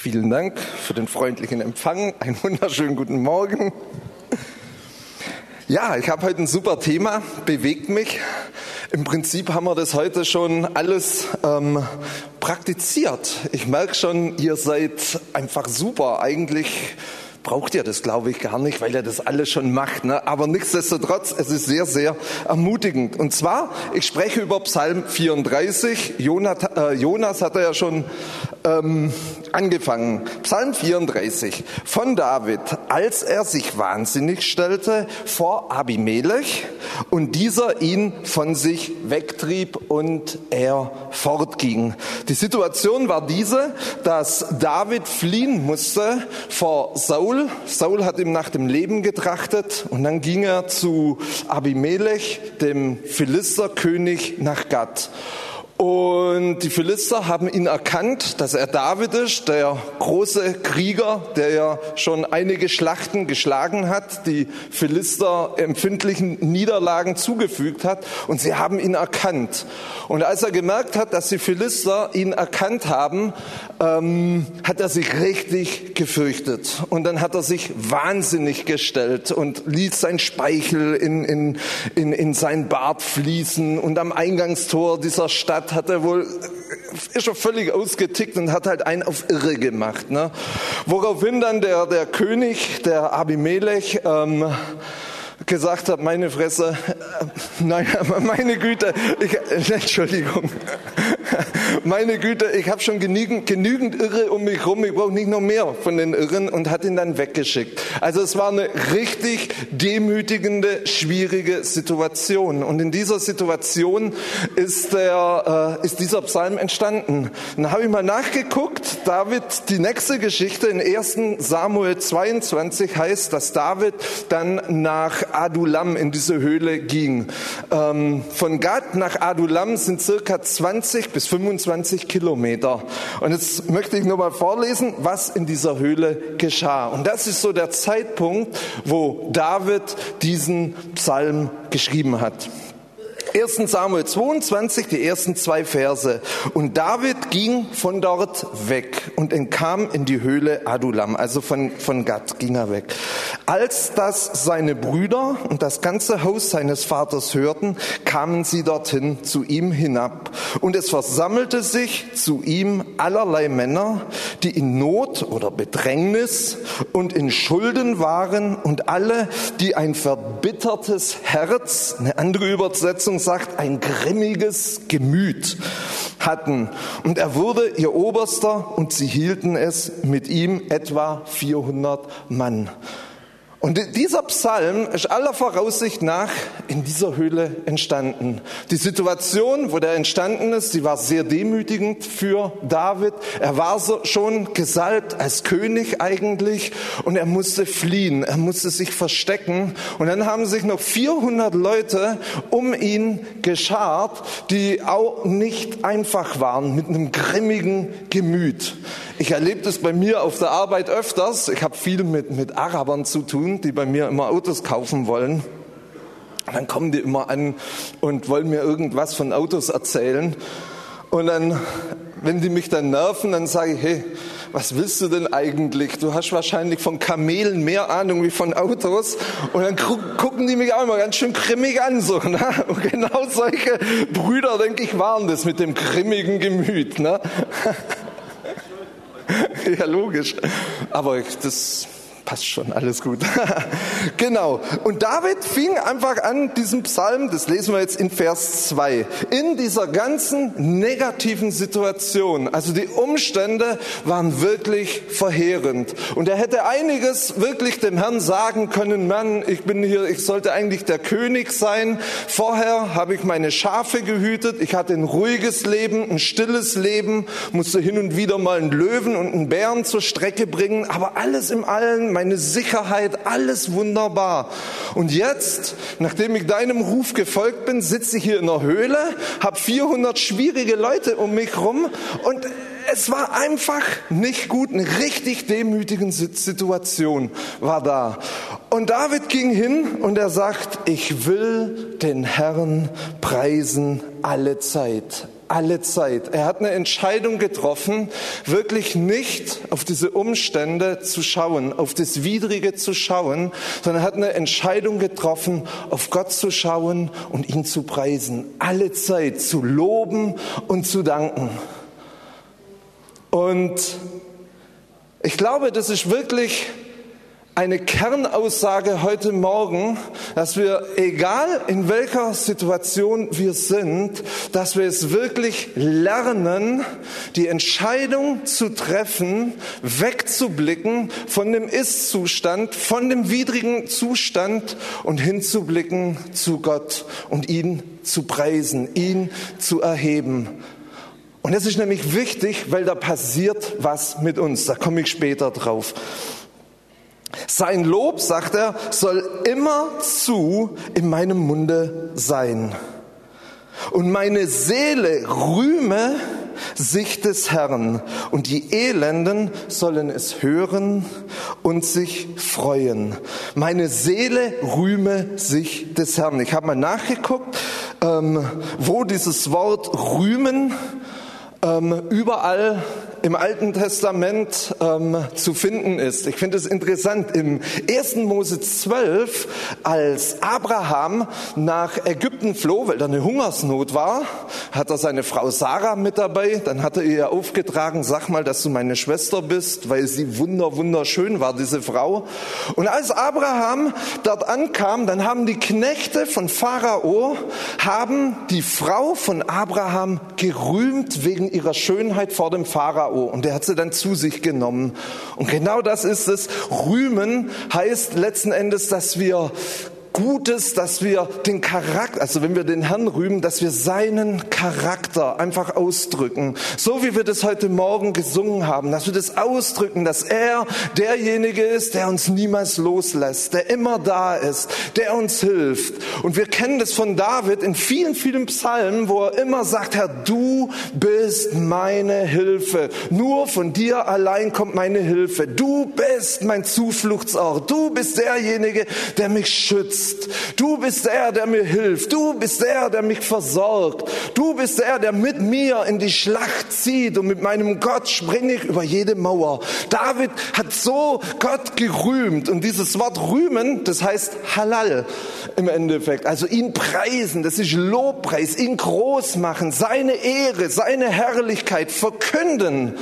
Vielen Dank für den freundlichen Empfang. Einen wunderschönen guten Morgen. Ja, ich habe heute ein super Thema, bewegt mich. Im Prinzip haben wir das heute schon alles ähm, praktiziert. Ich merke schon, ihr seid einfach super. Eigentlich braucht ihr das, glaube ich, gar nicht, weil ihr das alles schon macht. Ne? Aber nichtsdestotrotz, es ist sehr, sehr ermutigend. Und zwar, ich spreche über Psalm 34. Jonas, äh, Jonas hat er ja schon ähm, angefangen. Psalm 34 von David, als er sich wahnsinnig stellte vor Abimelech und dieser ihn von sich wegtrieb und er fortging. Die Situation war diese, dass David fliehen musste vor Saul. Saul hat ihm nach dem Leben getrachtet und dann ging er zu Abimelech, dem Philisterkönig, nach Gad. Und die Philister haben ihn erkannt, dass er David ist, der große Krieger, der ja schon einige Schlachten geschlagen hat, die Philister empfindlichen Niederlagen zugefügt hat. Und sie haben ihn erkannt. Und als er gemerkt hat, dass die Philister ihn erkannt haben, ähm, hat er sich richtig gefürchtet. Und dann hat er sich wahnsinnig gestellt und ließ sein Speichel in, in, in, in sein Bart fließen. Und am Eingangstor dieser Stadt hat er wohl, ist schon völlig ausgetickt und hat halt einen auf Irre gemacht. Ne? Woraufhin dann der, der König, der Abimelech, ähm, gesagt hat, meine Fresse, äh, nein, meine Güte, ich, Entschuldigung, meine Güte, ich habe schon genügend, genügend Irre um mich rum, ich brauche nicht noch mehr von den Irren und hat ihn dann weggeschickt. Also es war eine richtig demütigende, schwierige Situation. Und in dieser Situation ist, der, äh, ist dieser Psalm entstanden. Dann habe ich mal nachgeguckt, David, die nächste Geschichte in 1 Samuel 22 heißt, dass David dann nach Adulam in diese Höhle ging. Ähm, von Gad nach Adulam sind circa 20 bis 25 Kilometer. Und jetzt möchte ich nur mal vorlesen, was in dieser Höhle geschah. Und das ist so der Zeitpunkt, wo David diesen Psalm geschrieben hat. 1 Samuel 22, die ersten zwei Verse. Und David ging von dort weg und entkam in die Höhle Adulam, also von, von Gad ging er weg. Als das seine Brüder und das ganze Haus seines Vaters hörten, kamen sie dorthin zu ihm hinab. Und es versammelte sich zu ihm allerlei Männer, die in Not oder Bedrängnis und in Schulden waren und alle, die ein verbittertes Herz, eine andere Übersetzung sagt, ein grimmiges Gemüt hatten. Und er wurde ihr Oberster und sie hielten es mit ihm etwa 400 Mann. Und dieser Psalm ist aller Voraussicht nach in dieser Höhle entstanden. Die Situation, wo der entstanden ist, die war sehr demütigend für David. Er war schon gesalbt als König eigentlich und er musste fliehen, er musste sich verstecken. Und dann haben sich noch 400 Leute um ihn geschart, die auch nicht einfach waren, mit einem grimmigen Gemüt. Ich erlebe das bei mir auf der Arbeit öfters. Ich habe viel mit, mit Arabern zu tun, die bei mir immer Autos kaufen wollen. Dann kommen die immer an und wollen mir irgendwas von Autos erzählen. Und dann, wenn die mich dann nerven, dann sage ich, hey, was willst du denn eigentlich? Du hast wahrscheinlich von Kamelen mehr Ahnung wie von Autos. Und dann gucken die mich auch immer ganz schön grimmig an. So, ne? Und genau solche Brüder, denke ich, waren das mit dem grimmigen Gemüt. Ne? ja, logisch. Aber das passt schon, alles gut. genau. Und David fing einfach an, diesen Psalm, das lesen wir jetzt in Vers 2, in dieser ganzen negativen Situation, also die Umstände waren wirklich verheerend. Und er hätte einiges wirklich dem Herrn sagen können, Mann, ich bin hier, ich sollte eigentlich der König sein. Vorher habe ich meine Schafe gehütet, ich hatte ein ruhiges Leben, ein stilles Leben, musste hin und wieder mal einen Löwen und einen Bären zur Strecke bringen, aber alles im Allen, meine Sicherheit, alles wunderbar. Und jetzt, nachdem ich deinem Ruf gefolgt bin, sitze ich hier in der Höhle, habe 400 schwierige Leute um mich rum und es war einfach nicht gut, eine richtig demütige Situation war da. Und David ging hin und er sagt, ich will den Herrn preisen alle Zeit. Alle Zeit. Er hat eine Entscheidung getroffen, wirklich nicht auf diese Umstände zu schauen, auf das Widrige zu schauen, sondern er hat eine Entscheidung getroffen, auf Gott zu schauen und ihn zu preisen. Alle Zeit zu loben und zu danken. Und ich glaube, das ist wirklich eine Kernaussage heute Morgen, dass wir, egal in welcher Situation wir sind, dass wir es wirklich lernen, die Entscheidung zu treffen, wegzublicken von dem Ist-Zustand, von dem widrigen Zustand und hinzublicken zu Gott und ihn zu preisen, ihn zu erheben. Und das ist nämlich wichtig, weil da passiert was mit uns. Da komme ich später drauf. Sein Lob, sagt er, soll immer zu in meinem Munde sein. Und meine Seele rühme sich des Herrn und die Elenden sollen es hören und sich freuen. Meine Seele rühme sich des Herrn. Ich habe mal nachgeguckt, ähm, wo dieses Wort rühmen ähm, überall im Alten Testament ähm, zu finden ist. Ich finde es interessant. Im 1. Mose 12, als Abraham nach Ägypten floh, weil da eine Hungersnot war, hat er seine Frau Sarah mit dabei. Dann hat er ihr aufgetragen, sag mal, dass du meine Schwester bist, weil sie wunder, wunderschön war, diese Frau. Und als Abraham dort ankam, dann haben die Knechte von Pharao, haben die Frau von Abraham gerühmt wegen ihrer Schönheit vor dem Pharao. Pharao und der hat sie dann zu sich genommen. Und genau das ist es. Rühmen heißt letzten Endes, dass wir Gutes, dass wir den Charakter, also wenn wir den Herrn rühmen, dass wir seinen Charakter einfach ausdrücken. So wie wir das heute Morgen gesungen haben, dass wir das ausdrücken, dass er derjenige ist, der uns niemals loslässt, der immer da ist, der uns hilft. Und wir kennen das von David in vielen, vielen Psalmen, wo er immer sagt, Herr, du bist meine Hilfe. Nur von dir allein kommt meine Hilfe. Du bist mein Zufluchtsort. Du bist derjenige, der mich schützt bist. Du bist der, der mir hilft. Du bist der, der mich versorgt. Du bist der, der mit mir in die Schlacht zieht und mit meinem Gott springe ich über jede Mauer. David hat so Gott gerühmt und dieses Wort rühmen, das heißt Halal im Endeffekt. Also ihn preisen, das ist Lobpreis, ihn groß machen, seine Ehre, seine Herrlichkeit verkünden.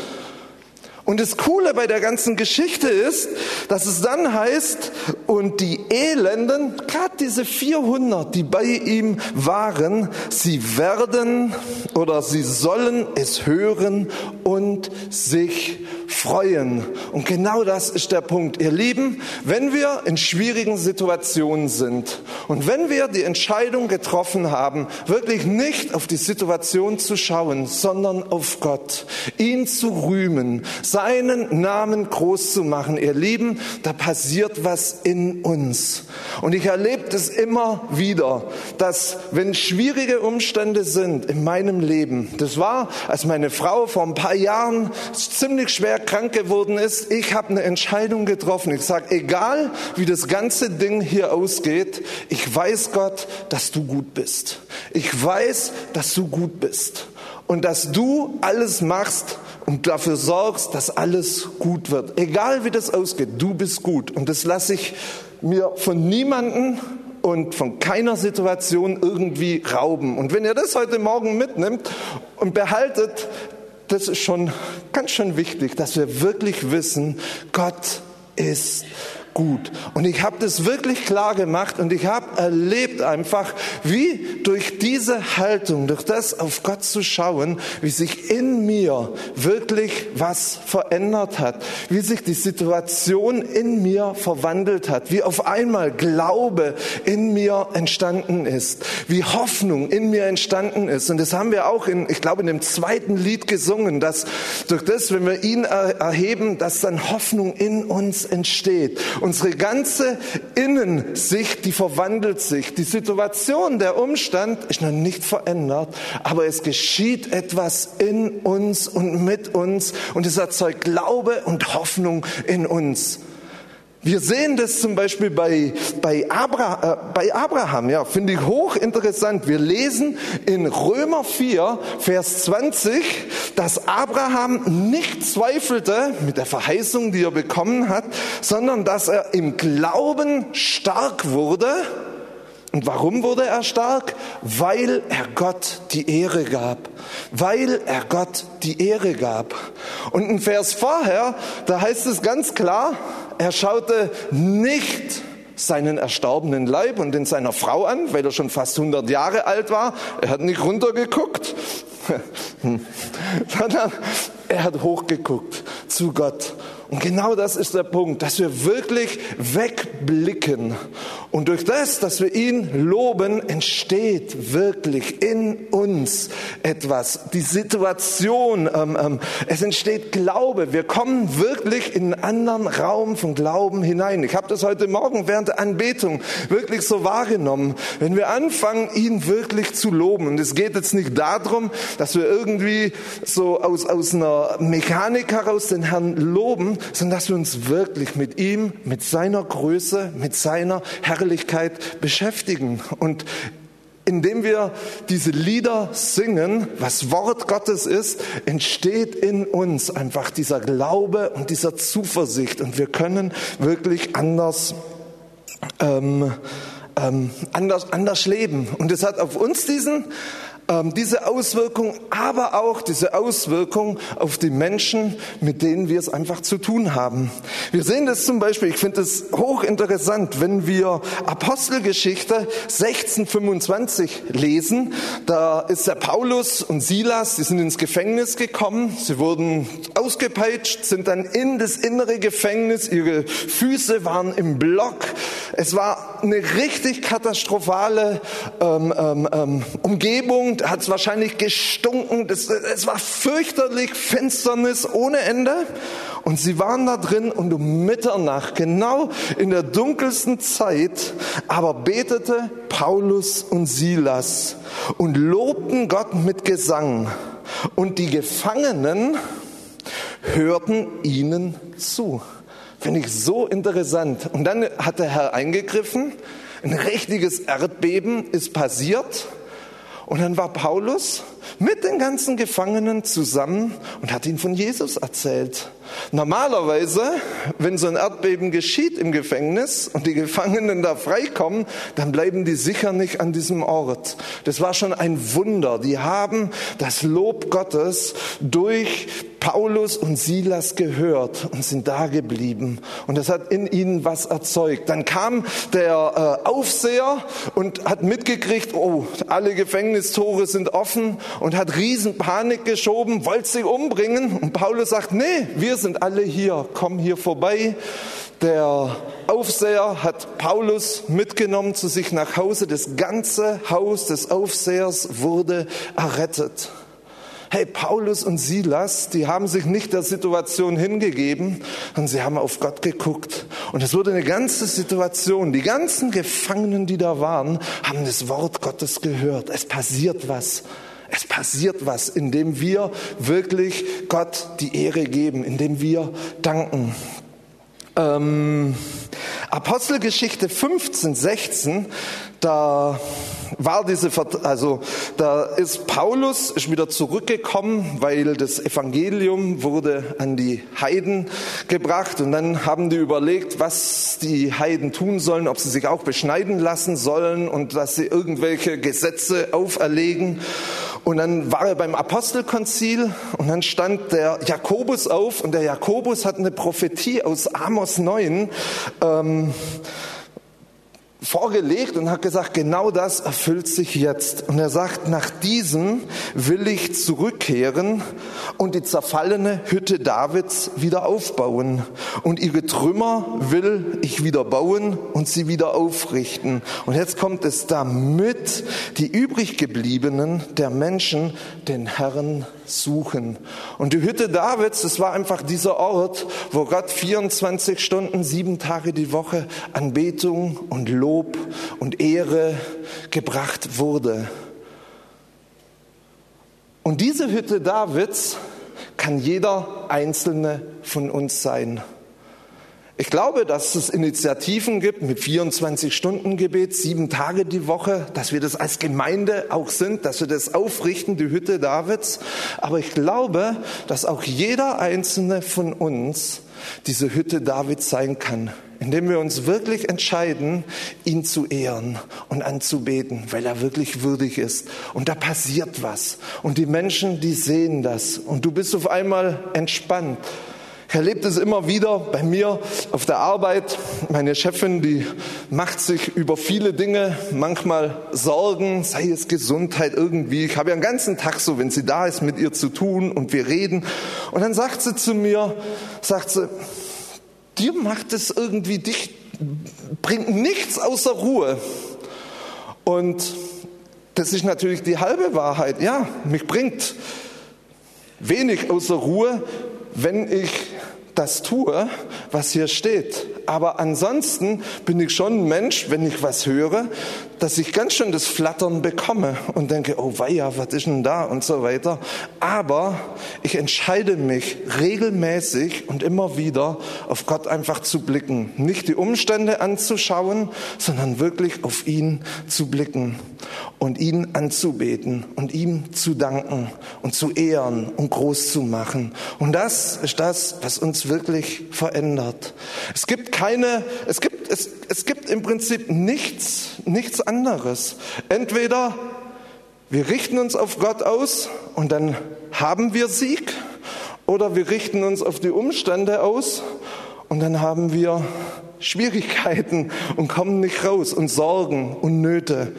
Und das Coole bei der ganzen Geschichte ist, dass es dann heißt, und die Elenden, gerade diese 400, die bei ihm waren, sie werden oder sie sollen es hören und sich freuen. Und genau das ist der Punkt. Ihr Lieben, wenn wir in schwierigen Situationen sind und wenn wir die Entscheidung getroffen haben, wirklich nicht auf die Situation zu schauen, sondern auf Gott, ihn zu rühmen, seinen Namen groß zu machen. Ihr Lieben, da passiert was in uns. Und ich erlebe das immer wieder, dass wenn schwierige Umstände sind in meinem Leben, das war, als meine Frau vor ein paar Jahren ziemlich schwer krank geworden ist, ich habe eine Entscheidung getroffen. Ich sage, egal wie das ganze Ding hier ausgeht, ich weiß Gott, dass du gut bist. Ich weiß, dass du gut bist und dass du alles machst und dafür sorgst, dass alles gut wird. Egal wie das ausgeht, du bist gut. Und das lasse ich mir von niemanden und von keiner Situation irgendwie rauben. Und wenn ihr das heute Morgen mitnimmt und behaltet, das ist schon ganz schön wichtig, dass wir wirklich wissen, Gott ist gut. Und ich habe das wirklich klar gemacht und ich habe erlebt einfach, wie durch diese Haltung, durch das auf Gott zu schauen, wie sich in mir wirklich was verändert hat, wie sich die Situation in mir verwandelt hat, wie auf einmal Glaube in mir entstanden ist, wie Hoffnung in mir entstanden ist. Und das haben wir auch in, ich glaube, in dem zweiten Lied gesungen, dass durch das, wenn wir ihn erheben, dass dann Hoffnung in uns entsteht. Unsere ganze Innensicht, die verwandelt sich. Die Situation, der Umstand ist noch nicht verändert, aber es geschieht etwas in uns und mit uns und es erzeugt Glaube und Hoffnung in uns. Wir sehen das zum Beispiel bei, bei, Abra, äh, bei Abraham, ja, finde ich hochinteressant. Wir lesen in Römer 4, Vers 20, dass Abraham nicht zweifelte mit der Verheißung, die er bekommen hat, sondern dass er im Glauben stark wurde. Und warum wurde er stark? Weil er Gott die Ehre gab. Weil er Gott die Ehre gab. Und in Vers vorher, da heißt es ganz klar, er schaute nicht seinen erstorbenen Leib und den seiner Frau an, weil er schon fast 100 Jahre alt war. Er hat nicht runtergeguckt, sondern er hat hochgeguckt zu Gott. Und genau das ist der Punkt, dass wir wirklich wegblicken. Und durch das, dass wir ihn loben, entsteht wirklich in uns etwas. Die Situation, ähm, ähm, es entsteht Glaube. Wir kommen wirklich in einen anderen Raum von Glauben hinein. Ich habe das heute Morgen während der Anbetung wirklich so wahrgenommen. Wenn wir anfangen, ihn wirklich zu loben, und es geht jetzt nicht darum, dass wir irgendwie so aus, aus einer Mechanik heraus den Herrn loben, sondern dass wir uns wirklich mit ihm, mit seiner Größe, mit seiner Herrlichkeit beschäftigen. Und indem wir diese Lieder singen, was Wort Gottes ist, entsteht in uns einfach dieser Glaube und dieser Zuversicht. Und wir können wirklich anders, ähm, ähm, anders, anders leben. Und es hat auf uns diesen diese Auswirkung, aber auch diese Auswirkung auf die Menschen, mit denen wir es einfach zu tun haben. Wir sehen das zum Beispiel, ich finde es hochinteressant, wenn wir Apostelgeschichte 1625 lesen, da ist der Paulus und Silas, die sind ins Gefängnis gekommen, sie wurden ausgepeitscht, sind dann in das innere Gefängnis, ihre Füße waren im Block, es war eine richtig katastrophale ähm, ähm, ähm Umgebung, da hat es wahrscheinlich gestunken. Das, es war fürchterlich Finsternis ohne Ende. Und sie waren da drin und um Mitternacht, genau in der dunkelsten Zeit, aber betete Paulus und Silas und lobten Gott mit Gesang. Und die Gefangenen hörten ihnen zu. Finde ich so interessant. Und dann hat der Herr eingegriffen. Ein richtiges Erdbeben ist passiert. Und dann war Paulus mit den ganzen Gefangenen zusammen und hat ihnen von Jesus erzählt. Normalerweise, wenn so ein Erdbeben geschieht im Gefängnis und die Gefangenen da freikommen, dann bleiben die sicher nicht an diesem Ort. Das war schon ein Wunder. Die haben das Lob Gottes durch Paulus und Silas gehört und sind da geblieben. Und das hat in ihnen was erzeugt. Dann kam der äh, Aufseher und hat mitgekriegt, oh, alle Gefängnistore sind offen und hat Riesenpanik geschoben, wollte sie umbringen. Und Paulus sagt, nee, wir sind alle hier, komm hier vorbei. Der Aufseher hat Paulus mitgenommen zu sich nach Hause. Das ganze Haus des Aufsehers wurde errettet. Hey, Paulus und Silas, die haben sich nicht der Situation hingegeben, sondern sie haben auf Gott geguckt. Und es wurde eine ganze Situation. Die ganzen Gefangenen, die da waren, haben das Wort Gottes gehört. Es passiert was. Es passiert was, indem wir wirklich Gott die Ehre geben, indem wir danken. Ähm, Apostelgeschichte 15, 16, da war diese, also da ist Paulus ist wieder zurückgekommen, weil das Evangelium wurde an die Heiden gebracht und dann haben die überlegt, was die Heiden tun sollen, ob sie sich auch beschneiden lassen sollen und dass sie irgendwelche Gesetze auferlegen. Und dann war er beim Apostelkonzil und dann stand der Jakobus auf und der Jakobus hat eine Prophetie aus Amos 9. Ähm, vorgelegt und hat gesagt, genau das erfüllt sich jetzt. Und er sagt, nach diesem will ich zurückkehren und die zerfallene Hütte Davids wieder aufbauen. Und ihre Trümmer will ich wieder bauen und sie wieder aufrichten. Und jetzt kommt es damit, die übrig gebliebenen der Menschen den Herrn suchen. Und die Hütte Davids, das war einfach dieser Ort, wo Gott 24 Stunden, sieben Tage die Woche Anbetung und Lob und Ehre gebracht wurde. Und diese Hütte Davids kann jeder einzelne von uns sein. Ich glaube, dass es Initiativen gibt mit 24-Stunden-Gebet, sieben Tage die Woche, dass wir das als Gemeinde auch sind, dass wir das aufrichten, die Hütte Davids. Aber ich glaube, dass auch jeder einzelne von uns diese Hütte Davids sein kann, indem wir uns wirklich entscheiden, ihn zu ehren und anzubeten, weil er wirklich würdig ist. Und da passiert was. Und die Menschen, die sehen das. Und du bist auf einmal entspannt. Ich erlebe das immer wieder bei mir auf der Arbeit. Meine Chefin, die macht sich über viele Dinge manchmal Sorgen, sei es Gesundheit irgendwie. Ich habe ja den ganzen Tag so, wenn sie da ist, mit ihr zu tun und wir reden. Und dann sagt sie zu mir, sagt sie, dir macht es irgendwie, dich bringt nichts außer Ruhe. Und das ist natürlich die halbe Wahrheit. Ja, mich bringt wenig außer Ruhe, wenn ich das tue, was hier steht. Aber ansonsten bin ich schon ein Mensch, wenn ich was höre, dass ich ganz schön das Flattern bekomme und denke, oh weia, was ist denn da und so weiter. Aber ich entscheide mich regelmäßig und immer wieder auf Gott einfach zu blicken. Nicht die Umstände anzuschauen, sondern wirklich auf ihn zu blicken und ihn anzubeten und ihm zu danken und zu ehren und groß zu machen. Und das ist das, was uns wirklich verändert. Es gibt keine, es gibt, es, es gibt im Prinzip nichts, nichts anderes. Entweder wir richten uns auf Gott aus und dann haben wir Sieg, oder wir richten uns auf die Umstände aus und dann haben wir Schwierigkeiten und kommen nicht raus und Sorgen und Nöte.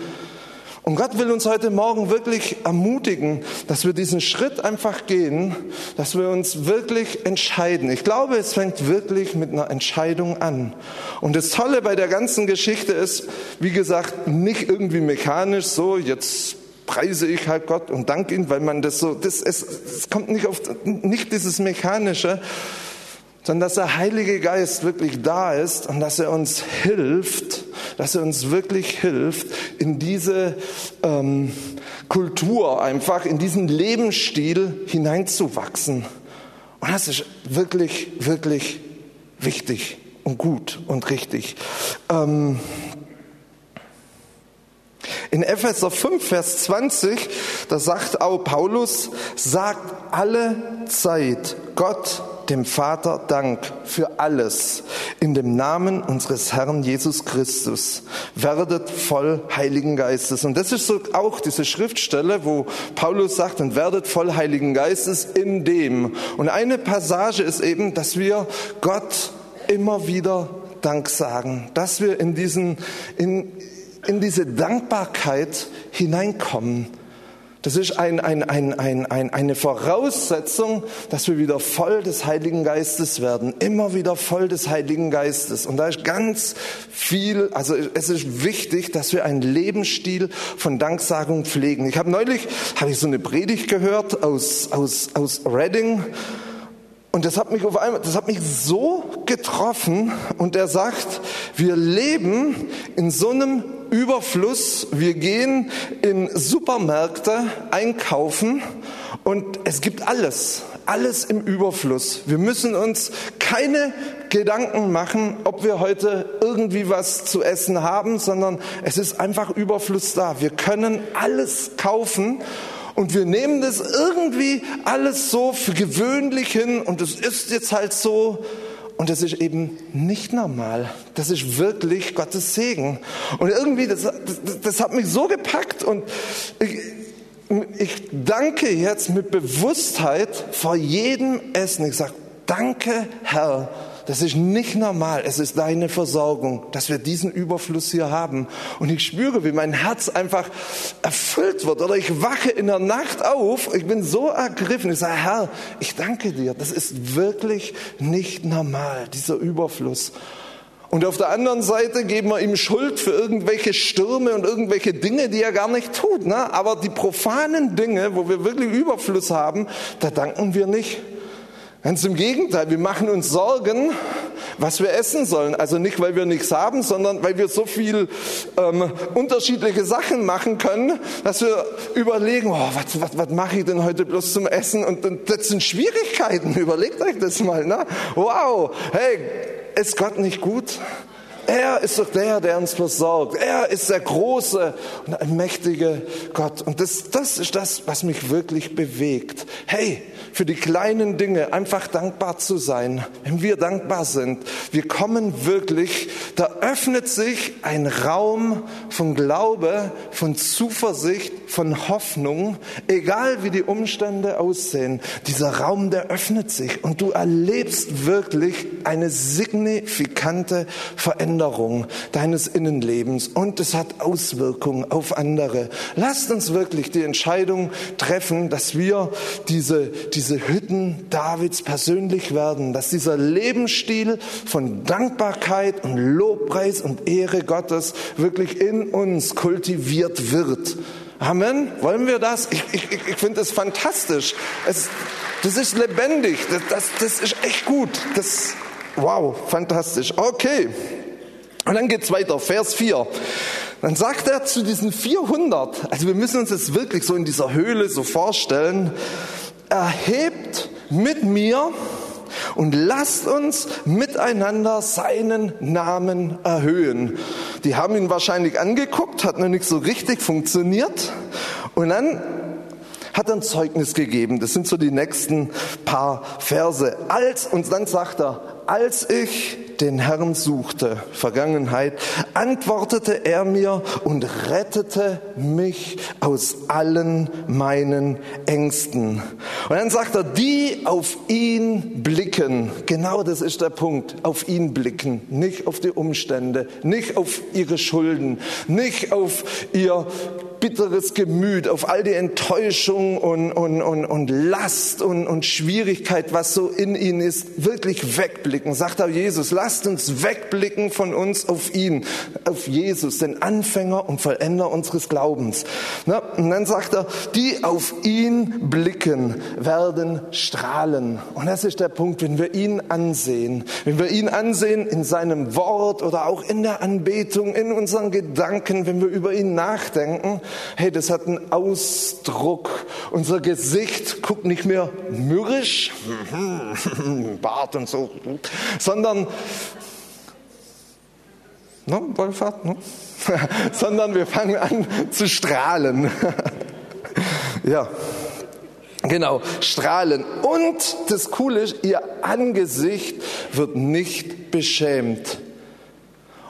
Und Gott will uns heute Morgen wirklich ermutigen, dass wir diesen Schritt einfach gehen, dass wir uns wirklich entscheiden. Ich glaube, es fängt wirklich mit einer Entscheidung an. Und das Tolle bei der ganzen Geschichte ist, wie gesagt, nicht irgendwie mechanisch so, jetzt preise ich halt Gott und danke ihm, weil man das so, das, es, es kommt nicht auf, nicht dieses Mechanische, sondern dass der Heilige Geist wirklich da ist und dass er uns hilft, dass er uns wirklich hilft, in diese ähm, Kultur einfach, in diesen Lebensstil hineinzuwachsen. Und das ist wirklich, wirklich wichtig und gut und richtig. Ähm, in Epheser 5, Vers 20, da sagt auch Paulus, sagt alle Zeit Gott dem Vater Dank für alles in dem Namen unseres Herrn Jesus Christus. Werdet voll Heiligen Geistes. Und das ist so auch diese Schriftstelle, wo Paulus sagt, und werdet voll Heiligen Geistes in dem. Und eine Passage ist eben, dass wir Gott immer wieder Dank sagen, dass wir in diesen, in, in diese Dankbarkeit hineinkommen. Das ist ein, ein, ein, ein, eine Voraussetzung, dass wir wieder voll des Heiligen Geistes werden. Immer wieder voll des Heiligen Geistes. Und da ist ganz viel, also es ist wichtig, dass wir einen Lebensstil von Danksagung pflegen. Ich habe neulich, habe ich so eine Predigt gehört aus, aus, aus Reading. Und das hat mich auf einmal, das hat mich so getroffen. Und er sagt, wir leben in so einem Überfluss. Wir gehen in Supermärkte einkaufen und es gibt alles, alles im Überfluss. Wir müssen uns keine Gedanken machen, ob wir heute irgendwie was zu essen haben, sondern es ist einfach Überfluss da. Wir können alles kaufen und wir nehmen das irgendwie alles so für gewöhnlich hin und es ist jetzt halt so und das ist eben nicht normal. Das ist wirklich Gottes Segen. Und irgendwie, das, das, das hat mich so gepackt und ich, ich danke jetzt mit Bewusstheit vor jedem Essen. Ich sage, danke Herr, das ist nicht normal. Es ist deine Versorgung, dass wir diesen Überfluss hier haben. Und ich spüre, wie mein Herz einfach erfüllt wird. Oder ich wache in der Nacht auf. Ich bin so ergriffen. Ich sage, Herr, ich danke dir. Das ist wirklich nicht normal, dieser Überfluss. Und auf der anderen Seite geben wir ihm Schuld für irgendwelche Stürme und irgendwelche Dinge, die er gar nicht tut. Ne? Aber die profanen Dinge, wo wir wirklich Überfluss haben, da danken wir nicht. Ganz im Gegenteil, wir machen uns Sorgen, was wir essen sollen. Also nicht, weil wir nichts haben, sondern weil wir so viel ähm, unterschiedliche Sachen machen können, dass wir überlegen, oh, was, was, was mache ich denn heute bloß zum Essen? Und, und das sind Schwierigkeiten, überlegt euch das mal. Ne? Wow, hey, ist Gott nicht gut? Er ist doch der, der uns versorgt. Er ist der große und allmächtige Gott. Und das, das ist das, was mich wirklich bewegt. Hey, für die kleinen Dinge einfach dankbar zu sein. Wenn wir dankbar sind, wir kommen wirklich, da öffnet sich ein Raum von Glaube, von Zuversicht, von Hoffnung, egal wie die Umstände aussehen. Dieser Raum, der öffnet sich und du erlebst wirklich eine signifikante Veränderung deines Innenlebens und es hat Auswirkungen auf andere. Lasst uns wirklich die Entscheidung treffen, dass wir diese, diese Hütten Davids persönlich werden, dass dieser Lebensstil von Dankbarkeit und Lobpreis und Ehre Gottes wirklich in uns kultiviert wird. Amen. Wollen wir das? Ich, ich, ich finde es fantastisch. Es, das ist lebendig. Das, das, das ist echt gut. Das, wow, fantastisch. Okay. Und dann geht's weiter. Vers 4. Dann sagt er zu diesen 400, also wir müssen uns das wirklich so in dieser Höhle so vorstellen, erhebt mit mir und lasst uns miteinander seinen Namen erhöhen. Die haben ihn wahrscheinlich angeguckt, hat noch nicht so richtig funktioniert. Und dann hat er ein Zeugnis gegeben. Das sind so die nächsten paar Verse. Als, und dann sagt er, als ich den Herrn suchte, Vergangenheit, antwortete er mir und rettete mich aus allen meinen Ängsten. Und dann sagt er, die auf ihn blicken, genau das ist der Punkt, auf ihn blicken, nicht auf die Umstände, nicht auf ihre Schulden, nicht auf ihr bitteres Gemüt, auf all die Enttäuschung und, und, und, und Last und, und Schwierigkeit, was so in ihnen ist, wirklich wegblicken. Sagt er Jesus, lasst uns wegblicken von uns auf ihn, auf Jesus, den Anfänger und Vollender unseres Glaubens. Na, und dann sagt er, die auf ihn blicken, werden strahlen. Und das ist der Punkt, wenn wir ihn ansehen, wenn wir ihn ansehen in seinem Wort oder auch in der Anbetung, in unseren Gedanken, wenn wir über ihn nachdenken, hey, das hat einen Ausdruck. Unser Gesicht guckt nicht mehr mürrisch, Bart und so, sondern no, Wohlfahrt, no? sondern wir fangen an zu strahlen. ja. Genau, strahlen. Und das Coole ist, ihr Angesicht wird nicht beschämt.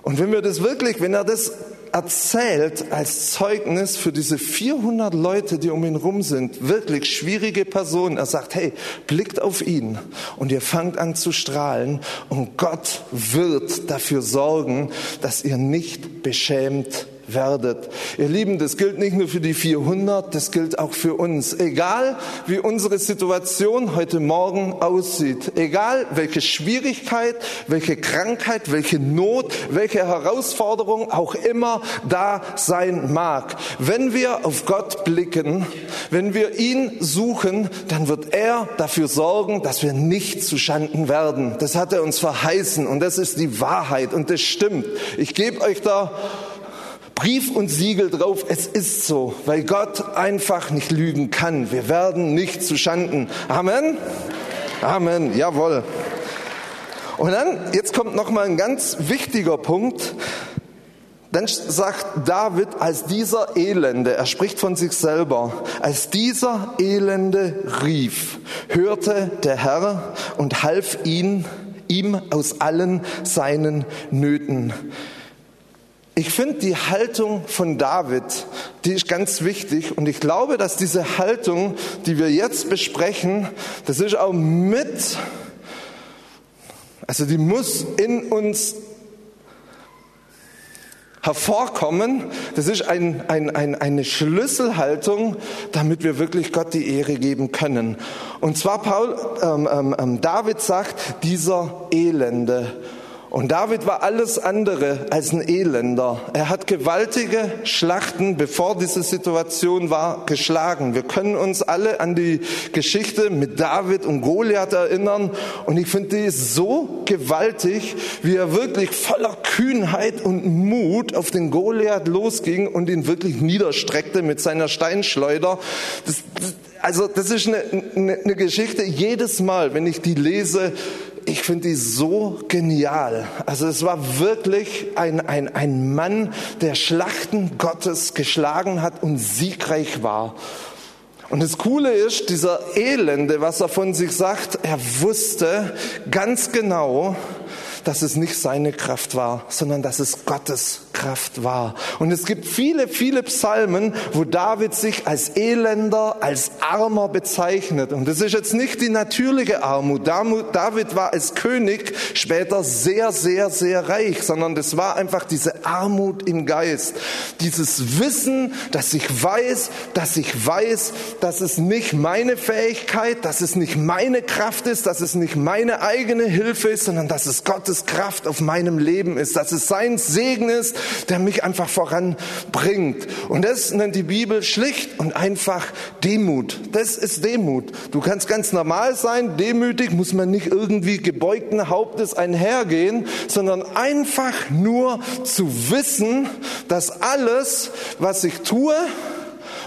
Und wenn wir das wirklich, wenn er das erzählt als Zeugnis für diese 400 Leute, die um ihn rum sind, wirklich schwierige Personen. Er sagt, hey, blickt auf ihn und ihr fangt an zu strahlen und Gott wird dafür sorgen, dass ihr nicht beschämt werdet. Ihr Lieben, das gilt nicht nur für die 400, das gilt auch für uns. Egal wie unsere Situation heute Morgen aussieht, egal welche Schwierigkeit, welche Krankheit, welche Not, welche Herausforderung auch immer da sein mag. Wenn wir auf Gott blicken, wenn wir ihn suchen, dann wird er dafür sorgen, dass wir nicht zu Schanden werden. Das hat er uns verheißen und das ist die Wahrheit und das stimmt. Ich gebe euch da Brief und Siegel drauf, es ist so, weil Gott einfach nicht lügen kann. Wir werden nicht zu Schanden. Amen? Amen, jawohl. Und dann, jetzt kommt noch mal ein ganz wichtiger Punkt. Dann sagt David, als dieser Elende, er spricht von sich selber, als dieser Elende rief, hörte der Herr und half ihn, ihm aus allen seinen Nöten. Ich finde die Haltung von David, die ist ganz wichtig und ich glaube, dass diese Haltung, die wir jetzt besprechen, das ist auch mit, also die muss in uns hervorkommen. Das ist ein, ein, ein, eine Schlüsselhaltung, damit wir wirklich Gott die Ehre geben können. Und zwar Paul, ähm, ähm, ähm David sagt, dieser Elende. Und David war alles andere als ein Elender. Er hat gewaltige Schlachten, bevor diese Situation war, geschlagen. Wir können uns alle an die Geschichte mit David und Goliath erinnern. Und ich finde, die so gewaltig, wie er wirklich voller Kühnheit und Mut auf den Goliath losging und ihn wirklich niederstreckte mit seiner Steinschleuder. Das, das, also das ist eine, eine, eine Geschichte, jedes Mal, wenn ich die lese, ich finde die so genial. Also es war wirklich ein, ein, ein Mann, der Schlachten Gottes geschlagen hat und siegreich war. Und das Coole ist, dieser Elende, was er von sich sagt, er wusste ganz genau, dass es nicht seine Kraft war, sondern dass es Gottes Kraft war. Und es gibt viele, viele Psalmen, wo David sich als Elender, als Armer bezeichnet. Und das ist jetzt nicht die natürliche Armut. David war als König später sehr, sehr, sehr reich, sondern das war einfach diese Armut im Geist. Dieses Wissen, dass ich weiß, dass ich weiß, dass es nicht meine Fähigkeit, dass es nicht meine Kraft ist, dass es nicht meine eigene Hilfe ist, sondern dass es Gottes Kraft auf meinem Leben ist, dass es sein Segen ist, der mich einfach voranbringt. Und das nennt die Bibel schlicht und einfach Demut. Das ist Demut. Du kannst ganz normal sein, demütig muss man nicht irgendwie gebeugten Hauptes einhergehen, sondern einfach nur zu wissen, dass alles, was ich tue,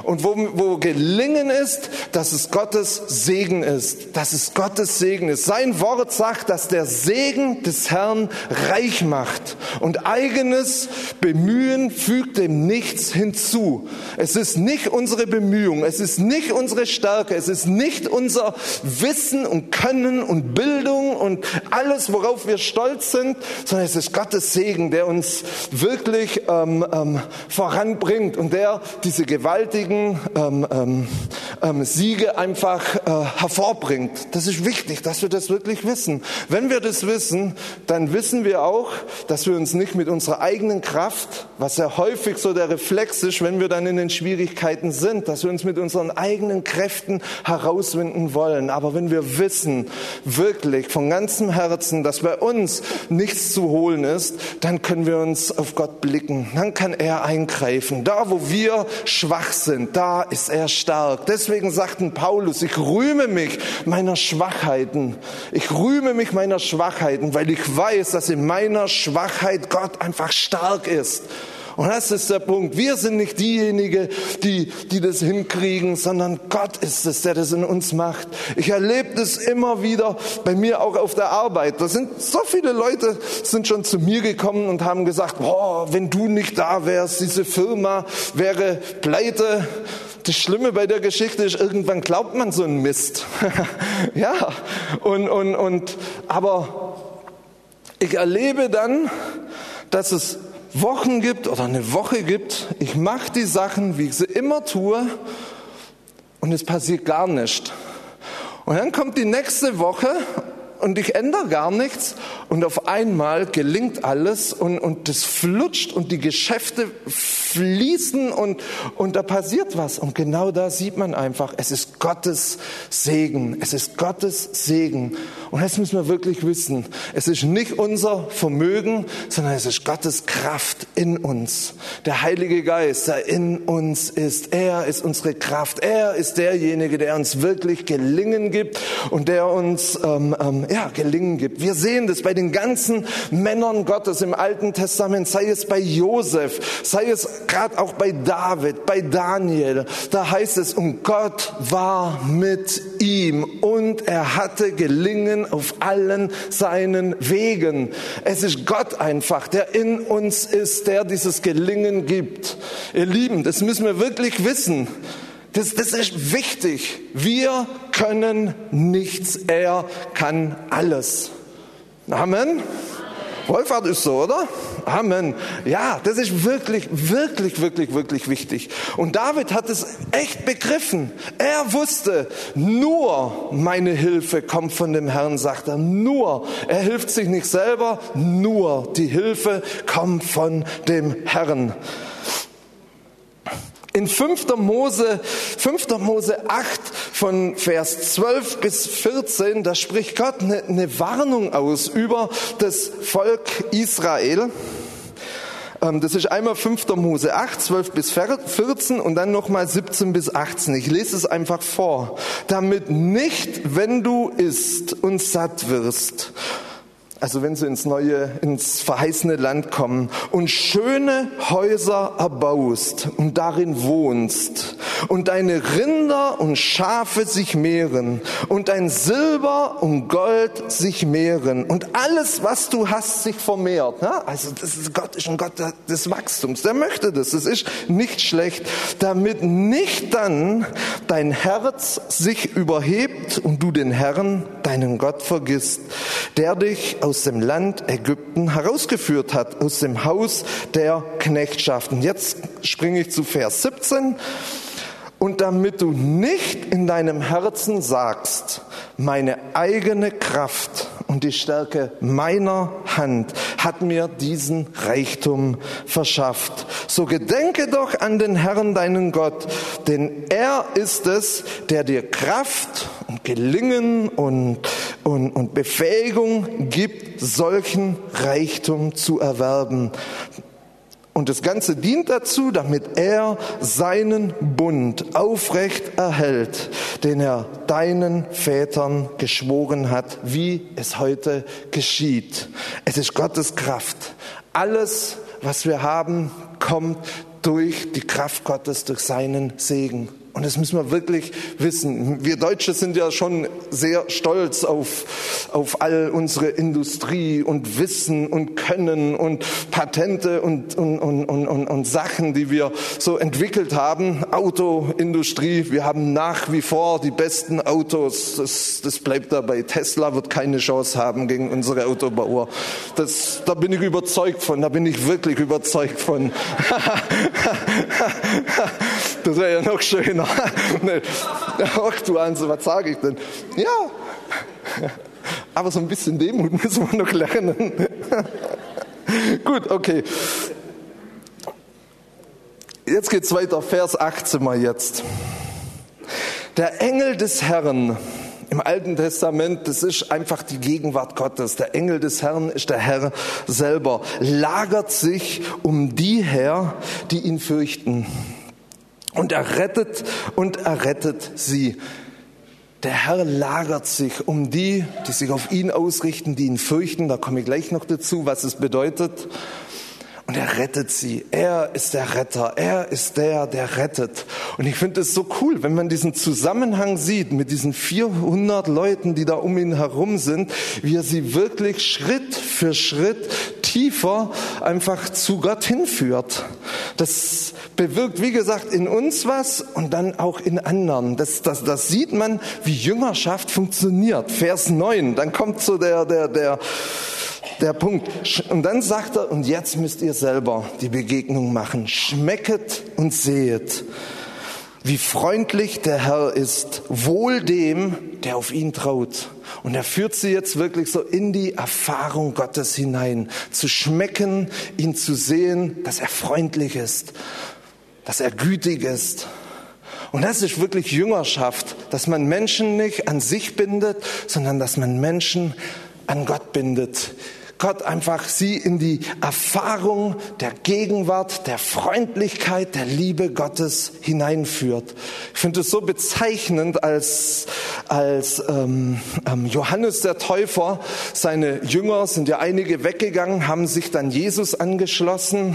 und wo, wo Gelingen ist, dass es Gottes Segen ist, dass es Gottes Segen ist. Sein Wort sagt, dass der Segen des Herrn reich macht und eigenes Bemühen fügt dem nichts hinzu. Es ist nicht unsere Bemühung, es ist nicht unsere Stärke, es ist nicht unser Wissen und Können und Bildung und alles, worauf wir stolz sind, sondern es ist Gottes Segen, der uns wirklich ähm, ähm, voranbringt und der diese gewaltigen gewaltigen ähm, ähm, ähm, Siege einfach äh, hervorbringt. Das ist wichtig, dass wir das wirklich wissen. Wenn wir das wissen, dann wissen wir auch, dass wir uns nicht mit unserer eigenen Kraft, was ja häufig so der Reflex ist, wenn wir dann in den Schwierigkeiten sind, dass wir uns mit unseren eigenen Kräften herauswinden wollen. Aber wenn wir wissen, wirklich von ganzem Herzen, dass bei uns nichts zu holen ist, dann können wir uns auf Gott blicken. Dann kann er eingreifen. Da, wo wir schwach sind, sind, da ist er stark. Deswegen sagten Paulus, ich rühme mich meiner Schwachheiten. Ich rühme mich meiner Schwachheiten, weil ich weiß, dass in meiner Schwachheit Gott einfach stark ist. Und das ist der Punkt. Wir sind nicht diejenigen, die, die das hinkriegen, sondern Gott ist es, der das in uns macht. Ich erlebe das immer wieder bei mir auch auf der Arbeit. Da sind so viele Leute sind schon zu mir gekommen und haben gesagt, boah, wenn du nicht da wärst, diese Firma wäre pleite. Das Schlimme bei der Geschichte ist, irgendwann glaubt man so einen Mist. ja, und, und, und, aber ich erlebe dann, dass es Wochen gibt oder eine Woche gibt, ich mache die Sachen, wie ich sie immer tue und es passiert gar nichts. Und dann kommt die nächste Woche und ich ändere gar nichts und auf einmal gelingt alles und, und das flutscht und die Geschäfte fließen und, und da passiert was. Und genau da sieht man einfach, es ist Gottes Segen. Es ist Gottes Segen. Und das müssen wir wirklich wissen. Es ist nicht unser Vermögen, sondern es ist Gottes Kraft in uns. Der Heilige Geist, der in uns ist. Er ist unsere Kraft. Er ist derjenige, der uns wirklich Gelingen gibt und der uns ähm, ähm, ja, Gelingen gibt. Wir sehen das bei den ganzen Männern Gottes im Alten Testament, sei es bei Josef, sei es gerade auch bei David, bei Daniel. Da heißt es, und Gott war mit ihm und er hatte Gelingen auf allen seinen Wegen. Es ist Gott einfach, der in uns ist, der dieses Gelingen gibt. Ihr Lieben, das müssen wir wirklich wissen. Das, das ist wichtig. Wir können nichts, er kann alles. Amen. Wohlfahrt ist so, oder? Amen. Ja, das ist wirklich, wirklich, wirklich, wirklich wichtig. Und David hat es echt begriffen. Er wusste, nur meine Hilfe kommt von dem Herrn, sagt er. Nur. Er hilft sich nicht selber, nur die Hilfe kommt von dem Herrn. In 5. Mose, 5. Mose 8 von Vers 12 bis 14, da spricht Gott eine, eine Warnung aus über das Volk Israel. Ähm, das ist einmal 5. Mose 8, 12 bis 14 und dann nochmal 17 bis 18. Ich lese es einfach vor. Damit nicht, wenn du isst und satt wirst also wenn sie ins neue, ins verheißene Land kommen und schöne Häuser erbaust und darin wohnst und deine Rinder und Schafe sich mehren und dein Silber und Gold sich mehren und alles, was du hast, sich vermehrt. Ne? Also das ist, Gott ist ein Gott des Wachstums. Der möchte das. Das ist nicht schlecht, damit nicht dann dein Herz sich überhebt und du den Herrn, deinen Gott vergisst, der dich aus dem Land Ägypten herausgeführt hat, aus dem Haus der Knechtschaften. Jetzt springe ich zu Vers 17. Und damit du nicht in deinem Herzen sagst, meine eigene Kraft und die Stärke meiner Hand hat mir diesen Reichtum verschafft. So gedenke doch an den Herrn, deinen Gott, denn er ist es, der dir Kraft Gelingen und, und, und Befähigung gibt, solchen Reichtum zu erwerben. Und das Ganze dient dazu, damit er seinen Bund aufrecht erhält, den er deinen Vätern geschworen hat, wie es heute geschieht. Es ist Gottes Kraft. Alles, was wir haben, kommt durch die Kraft Gottes, durch seinen Segen. Und das müssen wir wirklich wissen. Wir Deutsche sind ja schon sehr stolz auf, auf all unsere Industrie und Wissen und Können und Patente und, und, und, und, und, Sachen, die wir so entwickelt haben. Autoindustrie, wir haben nach wie vor die besten Autos. Das, das bleibt dabei. Tesla wird keine Chance haben gegen unsere Autobauer. Das, da bin ich überzeugt von, da bin ich wirklich überzeugt von. das wäre ja noch schöner. Ach du Anse, was sage ich denn? Ja, aber so ein bisschen Demut müssen wir noch lernen. Gut, okay. Jetzt geht's weiter, Vers 18 mal jetzt. Der Engel des Herrn im Alten Testament, das ist einfach die Gegenwart Gottes. Der Engel des Herrn ist der Herr selber, lagert sich um die her, die ihn fürchten. Und er rettet und er rettet sie. Der Herr lagert sich um die, die sich auf ihn ausrichten, die ihn fürchten. Da komme ich gleich noch dazu, was es bedeutet. Und er rettet sie. Er ist der Retter. Er ist der, der rettet. Und ich finde es so cool, wenn man diesen Zusammenhang sieht mit diesen 400 Leuten, die da um ihn herum sind, wie er sie wirklich Schritt für Schritt tiefer einfach zu Gott hinführt. Das bewirkt, wie gesagt, in uns was und dann auch in anderen. Das, das, das sieht man, wie Jüngerschaft funktioniert. Vers 9, dann kommt so der, der, der, der Punkt. Und dann sagt er, und jetzt müsst ihr selber die Begegnung machen. Schmecket und sehet, wie freundlich der Herr ist, wohl dem, der auf ihn traut. Und er führt sie jetzt wirklich so in die Erfahrung Gottes hinein, zu schmecken, ihn zu sehen, dass er freundlich ist, dass er gütig ist. Und das ist wirklich Jüngerschaft, dass man Menschen nicht an sich bindet, sondern dass man Menschen an Gott bindet. Gott einfach sie in die Erfahrung der Gegenwart, der Freundlichkeit, der Liebe Gottes hineinführt. Ich finde es so bezeichnend, als, als ähm, ähm, Johannes der Täufer, seine Jünger sind ja einige weggegangen, haben sich dann Jesus angeschlossen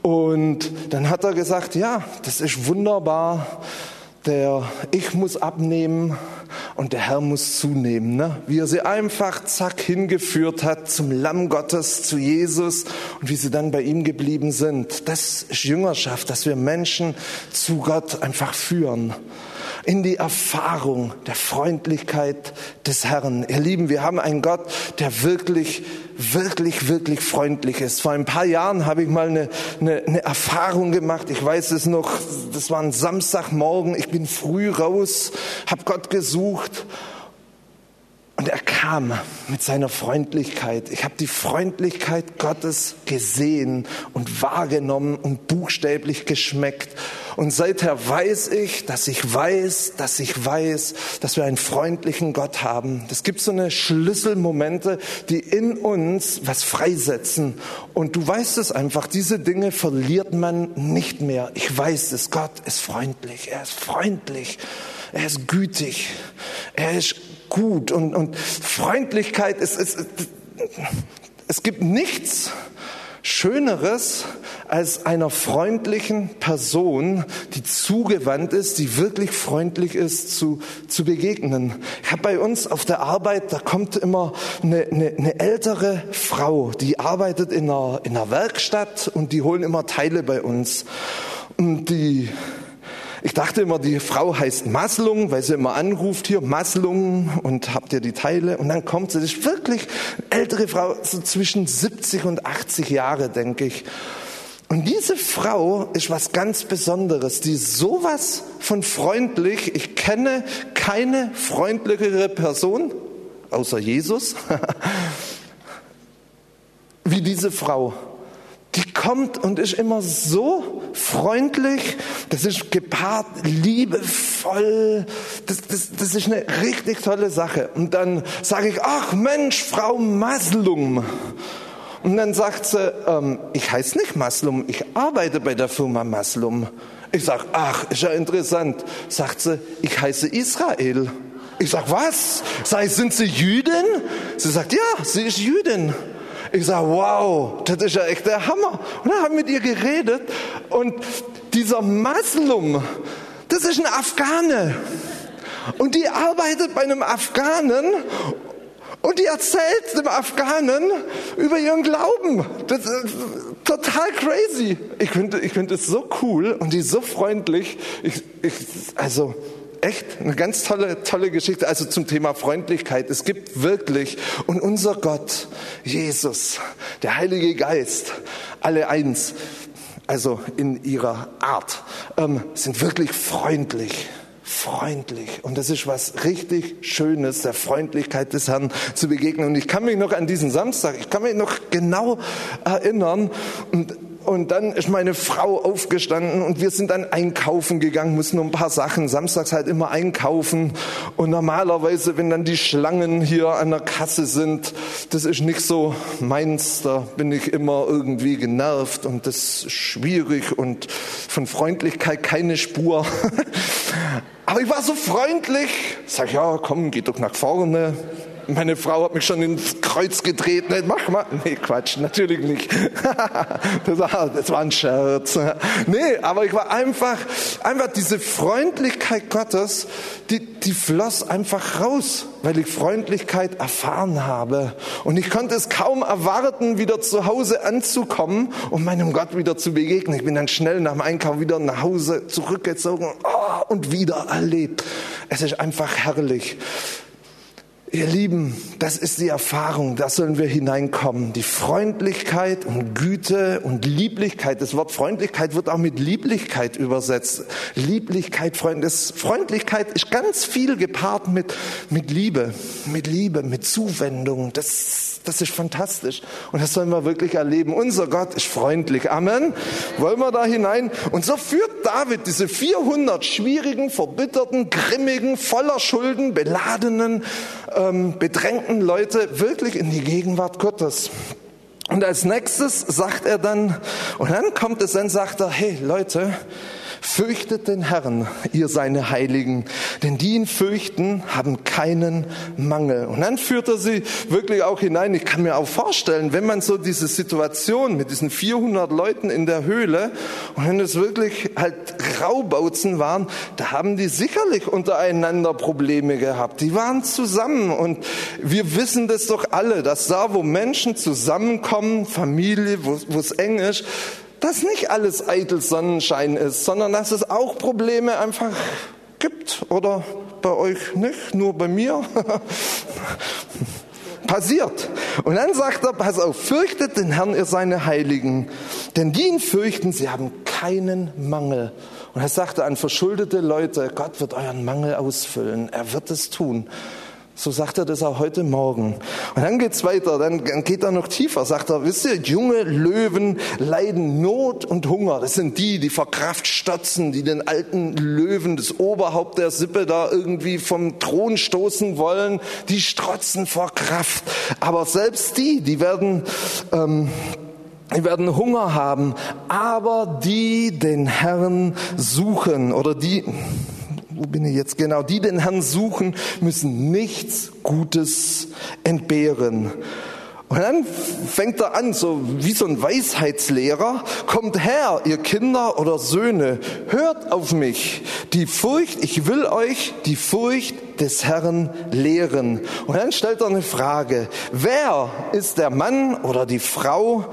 und dann hat er gesagt, ja, das ist wunderbar, der ich muss abnehmen und der Herr muss zunehmen. Ne? Wie er sie einfach zack hingeführt hat zum Lamm Gottes, zu Jesus und wie sie dann bei ihm geblieben sind. Das ist Jüngerschaft, dass wir Menschen zu Gott einfach führen in die Erfahrung der Freundlichkeit des Herrn. Ihr Lieben, wir haben einen Gott, der wirklich, wirklich, wirklich freundlich ist. Vor ein paar Jahren habe ich mal eine, eine, eine Erfahrung gemacht. Ich weiß es noch, das war ein Samstagmorgen. Ich bin früh raus, habe Gott gesucht und er kam mit seiner Freundlichkeit. Ich habe die Freundlichkeit Gottes gesehen und wahrgenommen und buchstäblich geschmeckt. Und seither weiß ich, dass ich weiß, dass ich weiß, dass wir einen freundlichen Gott haben. Es gibt so eine Schlüsselmomente, die in uns was freisetzen. Und du weißt es einfach, diese Dinge verliert man nicht mehr. Ich weiß es, Gott ist freundlich, er ist freundlich, er ist gütig, er ist gut und, und Freundlichkeit ist, ist, es gibt nichts Schöneres als einer freundlichen Person, die zugewandt ist, die wirklich freundlich ist, zu, zu begegnen. Ich habe bei uns auf der Arbeit, da kommt immer eine, eine, eine ältere Frau, die arbeitet in einer, in einer Werkstatt und die holen immer Teile bei uns. Und die ich dachte immer, die Frau heißt Maslung, weil sie immer anruft hier, Maslung, und habt ihr die Teile? Und dann kommt sie, das ist wirklich eine ältere Frau, so zwischen 70 und 80 Jahre, denke ich. Und diese Frau ist was ganz Besonderes, die ist sowas von freundlich. Ich kenne keine freundlichere Person, außer Jesus, wie diese Frau die kommt und ist immer so freundlich, das ist gepaart, liebevoll, das, das, das ist eine richtig tolle Sache. Und dann sage ich, ach Mensch, Frau Maslum. Und dann sagt sie, ähm, ich heiße nicht Maslum, ich arbeite bei der Firma Maslum. Ich sage, ach, ist ja interessant. Sagt sie, ich heiße Israel. Ich sage, was? Sag ich, sind Sie Jüdin? Sie sagt, ja, sie ist Jüdin. Ich sage, wow, das ist ja echt der Hammer. Und dann haben mit ihr geredet und dieser Maslum, das ist ein Afghane. Und die arbeitet bei einem Afghanen und die erzählt dem Afghanen über ihren Glauben. Das ist total crazy. Ich finde, ich finde es so cool und die ist so freundlich. Ich, ich, also, echt eine ganz tolle, tolle Geschichte. Also zum Thema Freundlichkeit. Es gibt wirklich, und unser Gott, Jesus, der Heilige Geist, alle eins, also in ihrer Art, ähm, sind wirklich freundlich freundlich. Und das ist was richtig Schönes, der Freundlichkeit des Herrn zu begegnen. Und ich kann mich noch an diesen Samstag, ich kann mich noch genau erinnern. Und und dann ist meine Frau aufgestanden und wir sind dann einkaufen gegangen, mussten nur ein paar Sachen, samstags halt immer einkaufen. Und normalerweise, wenn dann die Schlangen hier an der Kasse sind, das ist nicht so meins, da bin ich immer irgendwie genervt und das ist schwierig und von Freundlichkeit keine Spur. Aber ich war so freundlich, sag ja, komm, geh doch nach vorne, meine Frau hat mich schon ins Kreuz getreten. Mach mal. Nee, Quatsch, natürlich nicht. Das war, das war ein Scherz. Nee, aber ich war einfach, einfach diese Freundlichkeit Gottes, die, die floss einfach raus, weil ich Freundlichkeit erfahren habe. Und ich konnte es kaum erwarten, wieder zu Hause anzukommen, um meinem Gott wieder zu begegnen. Ich bin dann schnell nach dem Einkauf wieder nach Hause zurückgezogen oh, und wieder erlebt. Es ist einfach herrlich. Ihr Lieben, das ist die Erfahrung, da sollen wir hineinkommen. Die Freundlichkeit und Güte und Lieblichkeit. Das Wort Freundlichkeit wird auch mit Lieblichkeit übersetzt. Lieblichkeit, Freundlichkeit ist ganz viel gepaart mit, mit Liebe, mit Liebe, mit Zuwendung. Das das ist fantastisch. Und das sollen wir wirklich erleben. Unser Gott ist freundlich. Amen. Wollen wir da hinein? Und so führt David diese 400 schwierigen, verbitterten, grimmigen, voller Schulden, beladenen, ähm, bedrängten Leute wirklich in die Gegenwart Gottes. Und als nächstes sagt er dann, und dann kommt es, dann sagt er, hey Leute, Fürchtet den Herrn, ihr seine Heiligen, denn die ihn fürchten, haben keinen Mangel. Und dann führt er sie wirklich auch hinein. Ich kann mir auch vorstellen, wenn man so diese Situation mit diesen 400 Leuten in der Höhle und wenn es wirklich halt Raubautzen waren, da haben die sicherlich untereinander Probleme gehabt. Die waren zusammen und wir wissen das doch alle, dass da, wo Menschen zusammenkommen, Familie, wo es eng ist, dass nicht alles eitel Sonnenschein ist, sondern dass es auch Probleme einfach gibt. Oder bei euch nicht, nur bei mir. Passiert. Und dann sagt er, pass auf, fürchtet den Herrn, ihr seine Heiligen, denn die ihn fürchten, sie haben keinen Mangel. Und er sagte an verschuldete Leute, Gott wird euren Mangel ausfüllen, er wird es tun. So sagt er das auch heute Morgen. Und dann geht's weiter, dann geht er noch tiefer, sagt er, wisst ihr, junge Löwen leiden Not und Hunger. Das sind die, die vor Kraft stürzen, die den alten Löwen, das Oberhaupt der Sippe da irgendwie vom Thron stoßen wollen. Die strotzen vor Kraft. Aber selbst die, die werden, ähm, die werden Hunger haben. Aber die den Herrn suchen oder die, wo bin ich jetzt genau? Die den Herrn suchen, müssen nichts Gutes entbehren. Und dann fängt er an, so wie so ein Weisheitslehrer, kommt her, ihr Kinder oder Söhne, hört auf mich. Die Furcht, ich will euch die Furcht des Herrn lehren. Und dann stellt er eine Frage. Wer ist der Mann oder die Frau,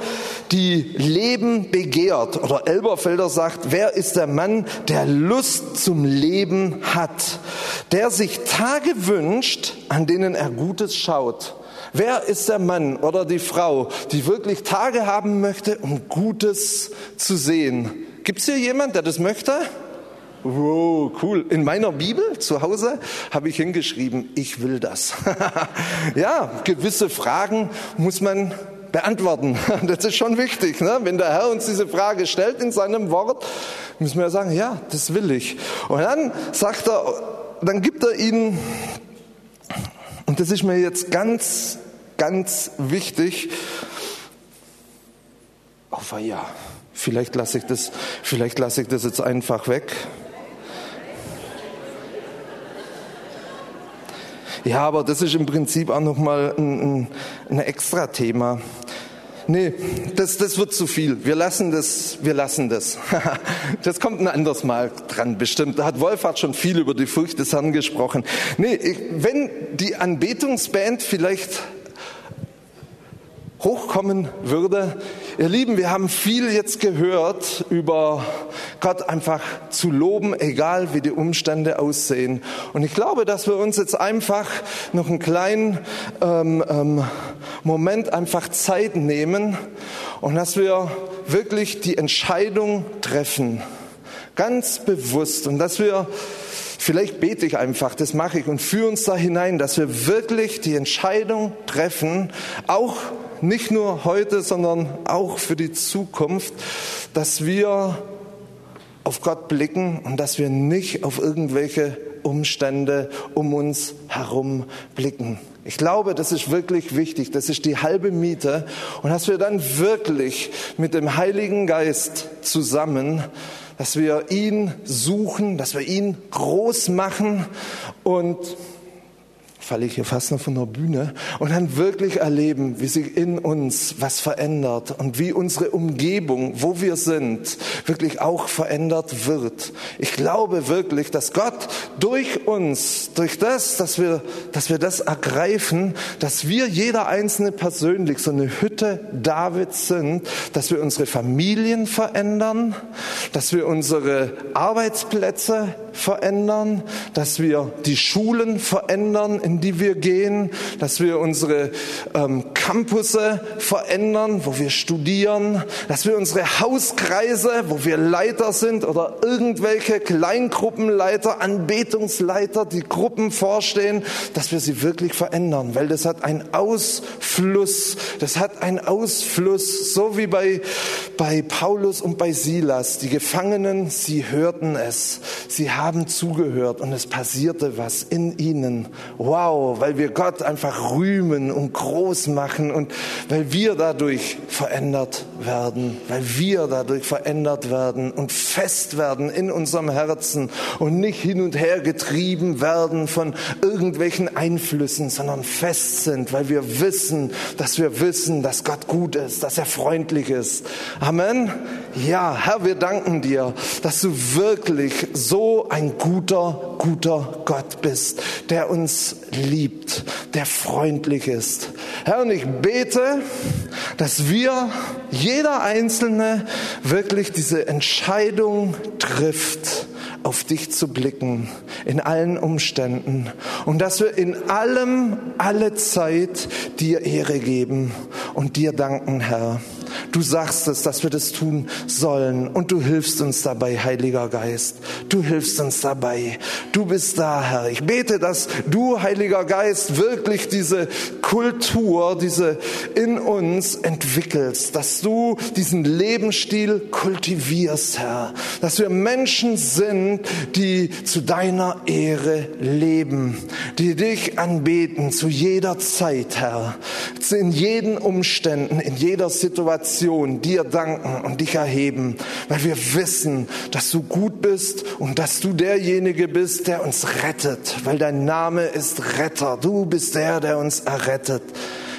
die Leben begehrt? Oder Elberfelder sagt, wer ist der Mann, der Lust zum Leben hat? Der sich Tage wünscht, an denen er Gutes schaut. Wer ist der Mann oder die Frau, die wirklich Tage haben möchte, um Gutes zu sehen? Gibt es hier jemand, der das möchte? Wow, cool. In meiner Bibel zu Hause habe ich hingeschrieben, ich will das. ja, gewisse Fragen muss man beantworten. Das ist schon wichtig. Ne? Wenn der Herr uns diese Frage stellt in seinem Wort, müssen wir sagen, ja, das will ich. Und dann sagt er, dann gibt er ihnen und das ist mir jetzt ganz, ganz wichtig. Oh ja, vielleicht lasse ich das, vielleicht lasse ich das jetzt einfach weg. Ja, aber das ist im Prinzip auch nochmal ein, ein, ein extra Thema. Nee, das, das wird zu viel. Wir lassen das, wir lassen das. das kommt ein anderes Mal dran, bestimmt. Da hat Wolfhard schon viel über die Furcht des Herrn gesprochen. Nee, wenn die Anbetungsband vielleicht hochkommen würde. Ihr Lieben, wir haben viel jetzt gehört über Gott einfach zu loben, egal wie die Umstände aussehen. Und ich glaube, dass wir uns jetzt einfach noch einen kleinen ähm, ähm, Moment einfach Zeit nehmen und dass wir wirklich die Entscheidung treffen, ganz bewusst und dass wir Vielleicht bete ich einfach, das mache ich und führe uns da hinein, dass wir wirklich die Entscheidung treffen, auch nicht nur heute, sondern auch für die Zukunft, dass wir auf Gott blicken und dass wir nicht auf irgendwelche Umstände um uns herum blicken. Ich glaube, das ist wirklich wichtig. Das ist die halbe Miete. Und dass wir dann wirklich mit dem Heiligen Geist zusammen, dass wir ihn suchen, dass wir ihn groß machen und falle ich hier fast noch von der Bühne und dann wirklich erleben, wie sich in uns was verändert und wie unsere Umgebung, wo wir sind, wirklich auch verändert wird. Ich glaube wirklich, dass Gott durch uns, durch das, dass wir, dass wir das ergreifen, dass wir jeder einzelne persönlich so eine Hütte Davids sind, dass wir unsere Familien verändern, dass wir unsere Arbeitsplätze verändern, dass wir die Schulen verändern, in die wir gehen, dass wir unsere ähm, Campusse verändern, wo wir studieren, dass wir unsere Hauskreise, wo wir Leiter sind oder irgendwelche Kleingruppenleiter, Anbetungsleiter, die Gruppen vorstehen, dass wir sie wirklich verändern, weil das hat einen Ausfluss, das hat einen Ausfluss, so wie bei, bei Paulus und bei Silas. Die Gefangenen, sie hörten es, sie haben zugehört und es passierte was in ihnen. Wow, weil wir Gott einfach rühmen und groß machen und weil wir dadurch verändert werden, weil wir dadurch verändert werden und fest werden in unserem Herzen und nicht hin und her getrieben werden von irgendwelchen Einflüssen, sondern fest sind, weil wir wissen, dass wir wissen, dass Gott gut ist, dass er freundlich ist. Amen. Ja, Herr, wir danken dir, dass du wirklich so ein guter, guter Gott bist, der uns liebt, der freundlich ist. Herr, und ich bete, dass wir, jeder Einzelne, wirklich diese Entscheidung trifft, auf dich zu blicken, in allen Umständen. Und dass wir in allem, alle Zeit dir Ehre geben und dir danken, Herr. Du sagst es, dass wir das tun sollen und du hilfst uns dabei, Heiliger Geist. Du hilfst uns dabei. Du bist da, Herr. Ich bete, dass du, Heiliger Geist, wirklich diese Kultur, diese in uns entwickelst, dass du diesen Lebensstil kultivierst, Herr. Dass wir Menschen sind, die zu deiner Ehre leben, die dich anbeten zu jeder Zeit, Herr. In jeden Umständen, in jeder Situation Situation dir danken und dich erheben, weil wir wissen, dass du gut bist und dass du derjenige bist, der uns rettet, weil dein Name ist Retter. Du bist der, der uns errettet.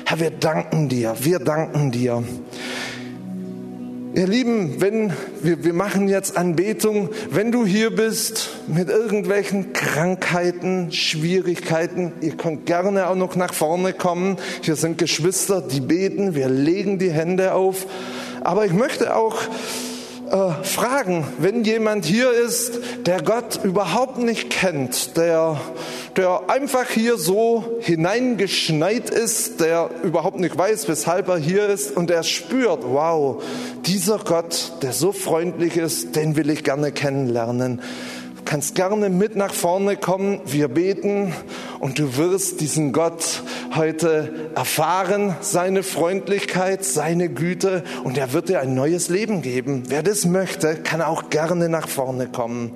Herr, wir danken dir, wir danken dir. Ihr Lieben, wenn wir, wir machen jetzt Anbetung, wenn du hier bist mit irgendwelchen Krankheiten, Schwierigkeiten, ihr könnt gerne auch noch nach vorne kommen. Hier sind Geschwister, die beten, wir legen die Hände auf. Aber ich möchte auch äh, fragen, wenn jemand hier ist, der Gott überhaupt nicht kennt, der, der einfach hier so hineingeschneit ist, der überhaupt nicht weiß, weshalb er hier ist und der spürt, wow, dieser Gott, der so freundlich ist, den will ich gerne kennenlernen kannst gerne mit nach vorne kommen. Wir beten und du wirst diesen Gott heute erfahren, seine Freundlichkeit, seine Güte und er wird dir ein neues Leben geben. Wer das möchte, kann auch gerne nach vorne kommen.